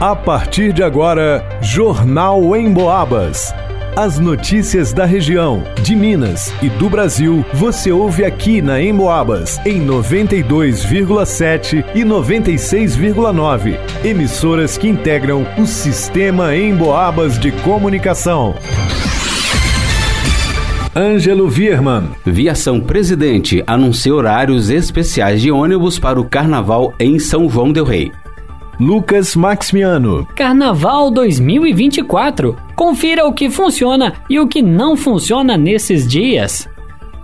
A partir de agora, Jornal em Boabas. As notícias da região, de Minas e do Brasil, você ouve aqui na Emboabas, em 92,7 e 96,9. Emissoras que integram o sistema Emboabas de comunicação. Ângelo Vierman. Viação Presidente anuncia horários especiais de ônibus para o Carnaval em São João del Rei. Lucas Maximiano. Carnaval 2024. Confira o que funciona e o que não funciona nesses dias.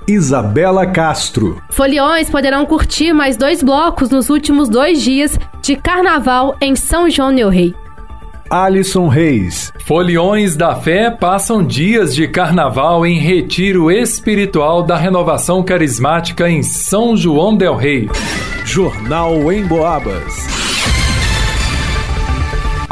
Isabela Castro. Foliões poderão curtir mais dois blocos nos últimos dois dias de carnaval em São João del Rei. Alisson Reis. Foliões da Fé passam dias de carnaval em retiro espiritual da renovação carismática em São João del Rei. Jornal em Boabas.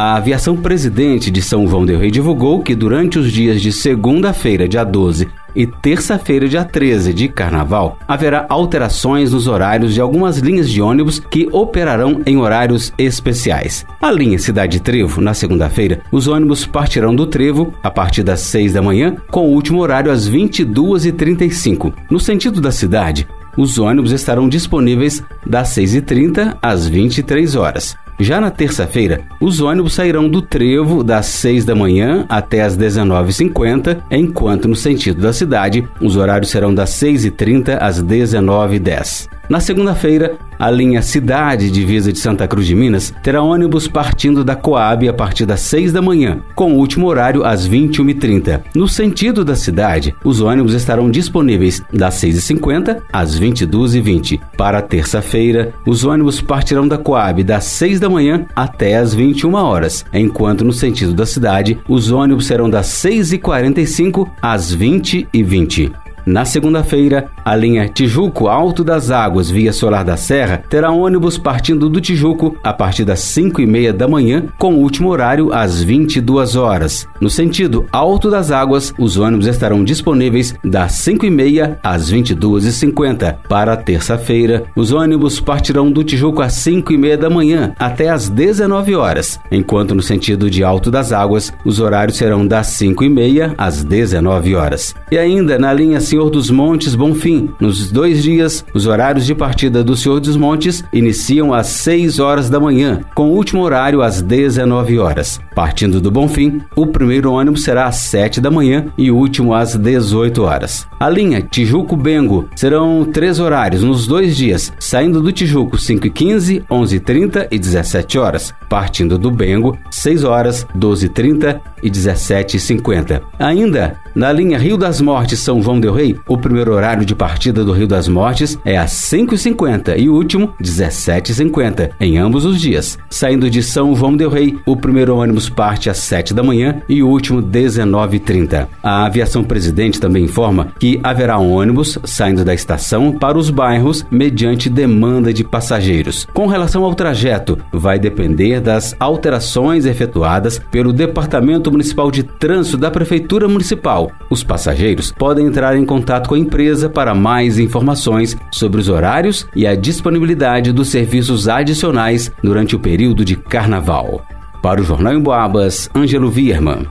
A aviação presidente de São João del Rei divulgou que durante os dias de segunda-feira, dia 12, e terça-feira, dia 13 de carnaval, haverá alterações nos horários de algumas linhas de ônibus que operarão em horários especiais. A linha Cidade Trevo, na segunda-feira, os ônibus partirão do Trevo a partir das 6 da manhã, com o último horário às 22h35. No sentido da cidade, os ônibus estarão disponíveis das 6h30 às 23 horas. Já na terça-feira, os ônibus sairão do Trevo das 6 da manhã até as 19h50, enquanto no sentido da cidade, os horários serão das 6h30 às 19h10. Na segunda-feira, a linha Cidade Divisa de Santa Cruz de Minas terá ônibus partindo da Coab a partir das 6 da manhã, com o último horário às 21h30. No sentido da cidade, os ônibus estarão disponíveis das 6h50 às 22h20. Para terça-feira, os ônibus partirão da Coab das 6 da manhã até as 21 horas, enquanto no sentido da cidade, os ônibus serão das 6h45 às 20h20. Na segunda-feira, a linha Tijuco Alto das Águas via Solar da Serra terá ônibus partindo do Tijuco a partir das 5 e meia da manhã, com o último horário às 22 horas. No sentido Alto das Águas, os ônibus estarão disponíveis das 5 e meia às 22 e 50. Para terça-feira, os ônibus partirão do Tijuco às 5 e meia da manhã até às 19 horas, enquanto no sentido de Alto das Águas, os horários serão das 5 e meia às 19 horas. E ainda na linha Senhor dos Montes Bonfim. Nos dois dias, os horários de partida do Senhor dos Montes iniciam às 6 horas da manhã, com o último horário às 19 horas. Partindo do Bonfim, o primeiro ônibus será às 7 da manhã e o último às 18 horas. A linha Tijuco-Bengo serão três horários nos dois dias, saindo do Tijuco 5h15, 11h30 e 17 horas. Partindo do Bengo, 6 horas, 12h30 e 17h50. Ainda, na linha Rio das Mortes São João del Rei, o primeiro horário de partida do Rio das Mortes é às 5h50 e o último 17h50, em ambos os dias. Saindo de São João del Rei, o primeiro ônibus parte às 7 da manhã e o último 19h30. A aviação presidente também informa que haverá ônibus saindo da estação para os bairros mediante demanda de passageiros. Com relação ao trajeto, vai depender das alterações efetuadas pelo Departamento Municipal de Trânsito da Prefeitura Municipal. Os passageiros podem entrar em contato com a empresa para mais informações sobre os horários e a disponibilidade dos serviços adicionais durante o período de carnaval. Para o Jornal em Boabas, Ângelo Vierman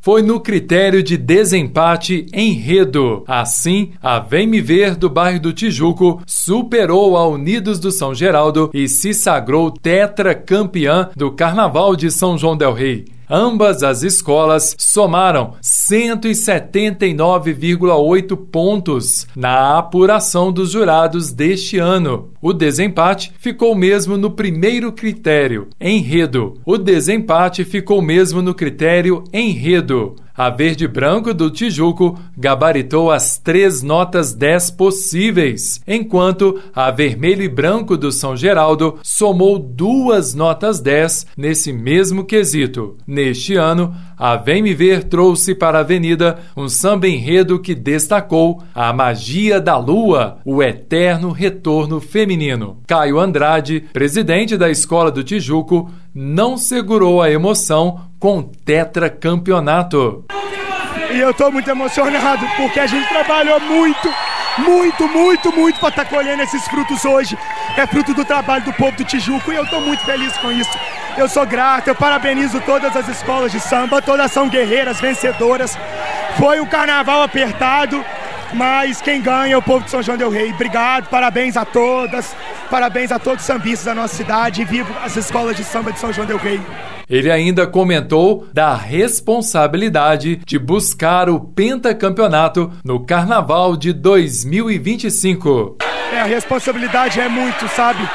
foi no critério de desempate enredo. Assim, a Vem Me Ver do bairro do Tijuco superou a Unidos do São Geraldo e se sagrou tetracampeã do Carnaval de São João del Rei. Ambas as escolas somaram 179,8 pontos na apuração dos jurados deste ano. O desempate ficou mesmo no primeiro critério, enredo. O desempate ficou mesmo no critério enredo. A verde branco do Tijuco gabaritou as três notas 10 possíveis, enquanto a vermelho e branco do São Geraldo somou duas notas 10 nesse mesmo quesito. Neste ano, a Vem Me Ver trouxe para a Avenida um samba enredo que destacou a magia da lua, o eterno retorno feminino. Caio Andrade, presidente da Escola do Tijuco, não segurou a emoção com o tetracampeonato. E eu estou muito emocionado porque a gente trabalhou muito, muito, muito, muito para estar tá colhendo esses frutos hoje. É fruto do trabalho do povo do Tijuco e eu estou muito feliz com isso. Eu sou grato, eu parabenizo todas as escolas de samba, todas são guerreiras, vencedoras. Foi um carnaval apertado, mas quem ganha é o povo de São João del Rei. Obrigado, parabéns a todas, parabéns a todos os sambistas da nossa cidade e vivo as escolas de samba de São João del Rei. Ele ainda comentou da responsabilidade de buscar o pentacampeonato no Carnaval de 2025. É, a responsabilidade é muito, sabe?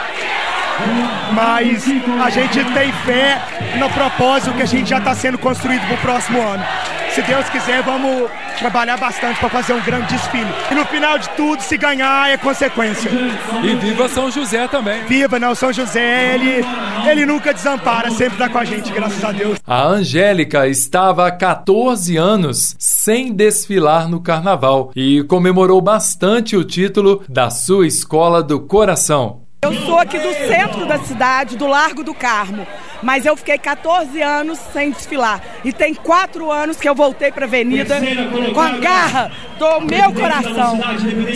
Mas a gente tem fé no propósito que a gente já está sendo construído para o próximo ano. Se Deus quiser, vamos trabalhar bastante para fazer um grande desfile. E no final de tudo, se ganhar, é consequência. E viva São José também. Viva, não, São José, ele, ele nunca desampara, sempre está com a gente, graças a Deus. A Angélica estava há 14 anos sem desfilar no carnaval e comemorou bastante o título da sua escola do coração. Eu sou aqui do centro da cidade, do Largo do Carmo, mas eu fiquei 14 anos sem desfilar. E tem quatro anos que eu voltei para a avenida com a garra do meu coração.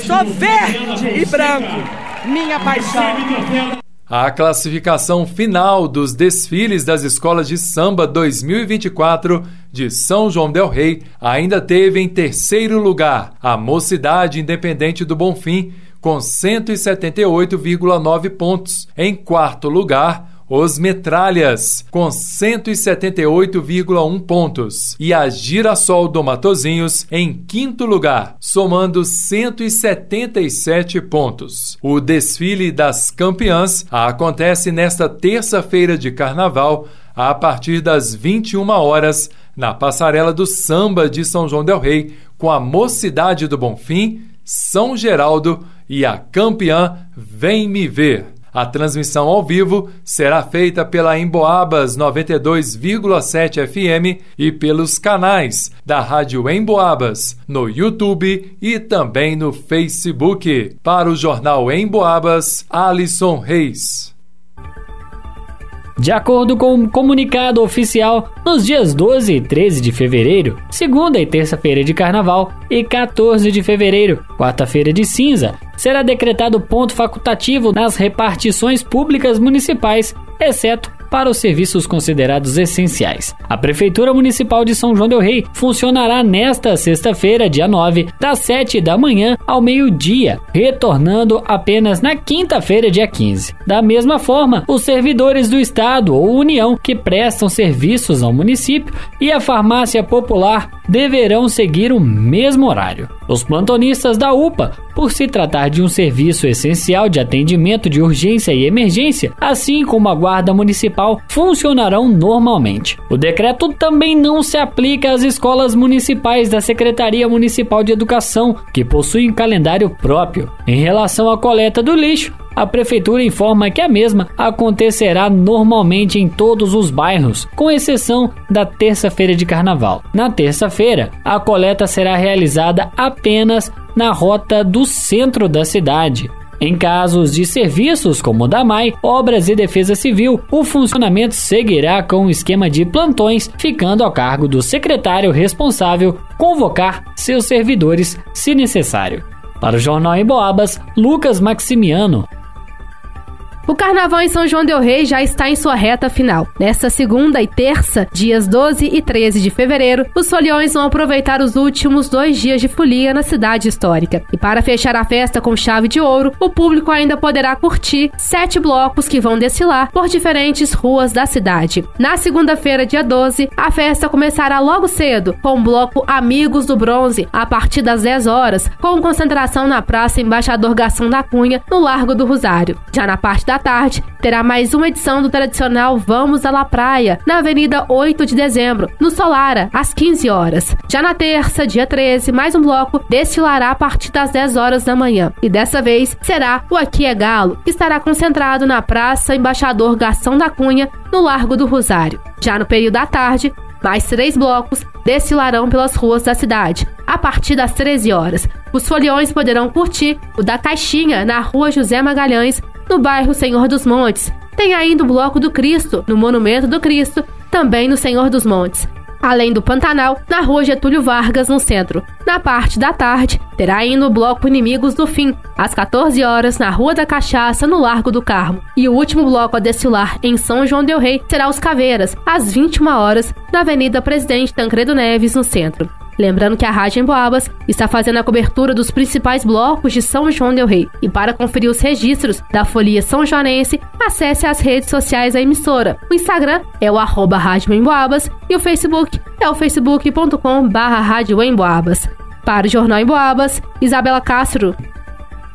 Sou verde e branco, minha paixão. A classificação final dos desfiles das escolas de samba 2024 de São João Del Rei ainda teve em terceiro lugar a Mocidade Independente do Bonfim, com 178,9 pontos. Em quarto lugar, os Metralhas, com 178,1 pontos. E a Girassol do Matozinhos, em quinto lugar, somando 177 pontos. O desfile das campeãs acontece nesta terça-feira de carnaval, a partir das 21 horas, na passarela do Samba de São João Del Rei, com a Mocidade do Bonfim, São Geraldo e a campeã Vem Me Ver. A transmissão ao vivo será feita pela Emboabas 92,7 FM e pelos canais da Rádio Emboabas no YouTube e também no Facebook. Para o jornal Emboabas, Alisson Reis. De acordo com um comunicado oficial, nos dias 12 e 13 de fevereiro, segunda e terça-feira de carnaval, e 14 de fevereiro, quarta-feira de cinza, será decretado ponto facultativo nas repartições públicas municipais, exceto para os serviços considerados essenciais. A Prefeitura Municipal de São João Del Rei funcionará nesta sexta-feira, dia 9, das 7 da manhã ao meio-dia, retornando apenas na quinta-feira, dia 15. Da mesma forma, os servidores do Estado ou União que prestam serviços ao município e a farmácia popular deverão seguir o mesmo horário. Os plantonistas da UPA, por se tratar de um serviço essencial de atendimento de urgência e emergência, assim como a Guarda Municipal, funcionarão normalmente. O decreto também não se aplica às escolas municipais da Secretaria Municipal de Educação, que possuem calendário próprio. Em relação à coleta do lixo, a prefeitura informa que a mesma acontecerá normalmente em todos os bairros, com exceção da terça-feira de carnaval. Na terça-feira, a coleta será realizada apenas na rota do centro da cidade. Em casos de serviços como o da MAI, Obras e Defesa Civil, o funcionamento seguirá com o esquema de plantões, ficando ao cargo do secretário responsável convocar seus servidores se necessário. Para o Jornal em Boabas, Lucas Maximiano. O carnaval em São João Del Rei já está em sua reta final. Nesta segunda e terça, dias 12 e 13 de fevereiro, os foliões vão aproveitar os últimos dois dias de folia na cidade histórica. E para fechar a festa com chave de ouro, o público ainda poderá curtir sete blocos que vão desfilar por diferentes ruas da cidade. Na segunda-feira, dia 12, a festa começará logo cedo, com o bloco Amigos do Bronze, a partir das 10 horas, com concentração na Praça Embaixador Gação da Cunha, no Largo do Rosário. Já na parte da da tarde, terá mais uma edição do tradicional Vamos à La Praia, na Avenida 8 de Dezembro, no Solara, às 15 horas. Já na terça, dia 13, mais um bloco desfilará a partir das 10 horas da manhã. E dessa vez será o Aqui é Galo, que estará concentrado na Praça Embaixador Gastão da Cunha, no Largo do Rosário. Já no período da tarde, mais três blocos desfilarão pelas ruas da cidade, a partir das 13 horas. Os foliões poderão curtir o da Caixinha, na rua José Magalhães, no bairro Senhor dos Montes. Tem ainda o Bloco do Cristo, no Monumento do Cristo, também no Senhor dos Montes. Além do Pantanal, na rua Getúlio Vargas, no centro. Na parte da tarde, terá ainda o bloco Inimigos do Fim, às 14 horas, na Rua da Cachaça, no Largo do Carmo. E o último bloco a desfilar em São João Del Rei será os Caveiras, às 21 horas, na Avenida Presidente Tancredo Neves, no centro. Lembrando que a Rádio Emboabas está fazendo a cobertura dos principais blocos de São João del Rei. E para conferir os registros da Folia São Joanense, acesse as redes sociais da emissora. O Instagram é o arroba Rádio Emboabas e o Facebook é o facebook.com barra. Para o Jornal Emboabas, Isabela Castro.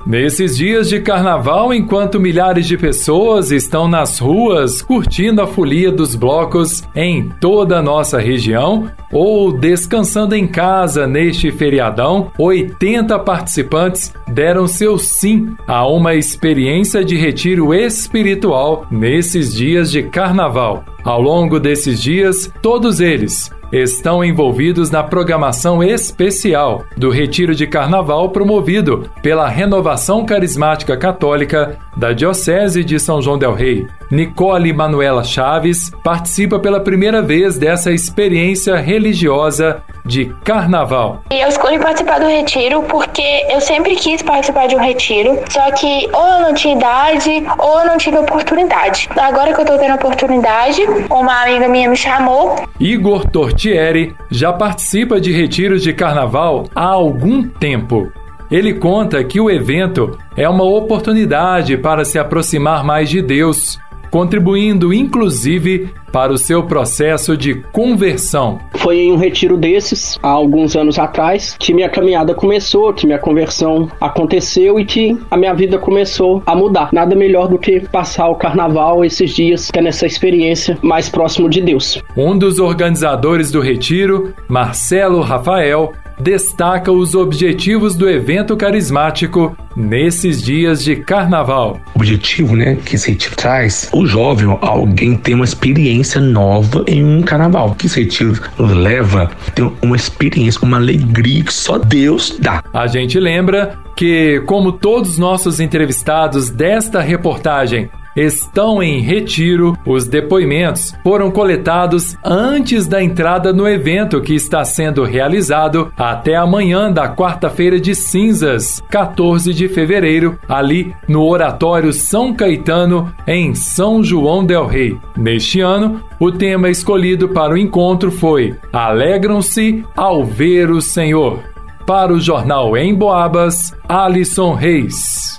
Nesses dias de carnaval, enquanto milhares de pessoas estão nas ruas curtindo a folia dos blocos em toda a nossa região ou descansando em casa neste feriadão, 80 participantes deram seu sim a uma experiência de retiro espiritual nesses dias de carnaval. Ao longo desses dias, todos eles estão envolvidos na programação especial do Retiro de Carnaval promovido pela Renovação Carismática Católica da Diocese de São João Del Rei. Nicole Manuela Chaves participa pela primeira vez dessa experiência religiosa de carnaval. Eu escolhi participar do retiro porque eu sempre quis participar de um retiro, só que ou eu não tinha idade ou eu não tive oportunidade. Agora que eu tô tendo oportunidade, uma amiga minha me chamou. Igor Tortieri já participa de retiros de carnaval há algum tempo. Ele conta que o evento é uma oportunidade para se aproximar mais de Deus contribuindo inclusive para o seu processo de conversão. Foi em um retiro desses, há alguns anos atrás, que minha caminhada começou, que minha conversão aconteceu e que a minha vida começou a mudar. Nada melhor do que passar o carnaval esses dias, que é nessa experiência mais próximo de Deus. Um dos organizadores do retiro, Marcelo Rafael, destaca os objetivos do evento carismático nesses dias de carnaval. O objetivo, né, que esse retiro traz, o jovem, alguém tem uma experiência nova em um carnaval. Que esse retiro leva tem uma experiência, uma alegria que só Deus dá. A gente lembra que, como todos os nossos entrevistados desta reportagem estão em retiro. Os depoimentos foram coletados antes da entrada no evento que está sendo realizado até amanhã da quarta-feira de cinzas, 14 de fevereiro, ali no Oratório São Caetano, em São João del Rei. Neste ano, o tema escolhido para o encontro foi Alegram-se ao ver o Senhor. Para o jornal Em Boabas, Alisson Reis.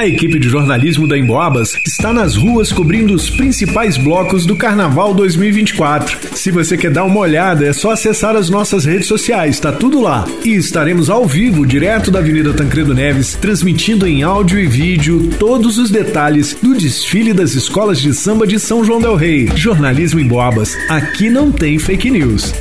A equipe de jornalismo da Emboabas está nas ruas cobrindo os principais blocos do Carnaval 2024. Se você quer dar uma olhada, é só acessar as nossas redes sociais, está tudo lá. E estaremos ao vivo, direto da Avenida Tancredo Neves, transmitindo em áudio e vídeo todos os detalhes do desfile das escolas de samba de São João del Rei. Jornalismo Emboabas, aqui não tem fake news.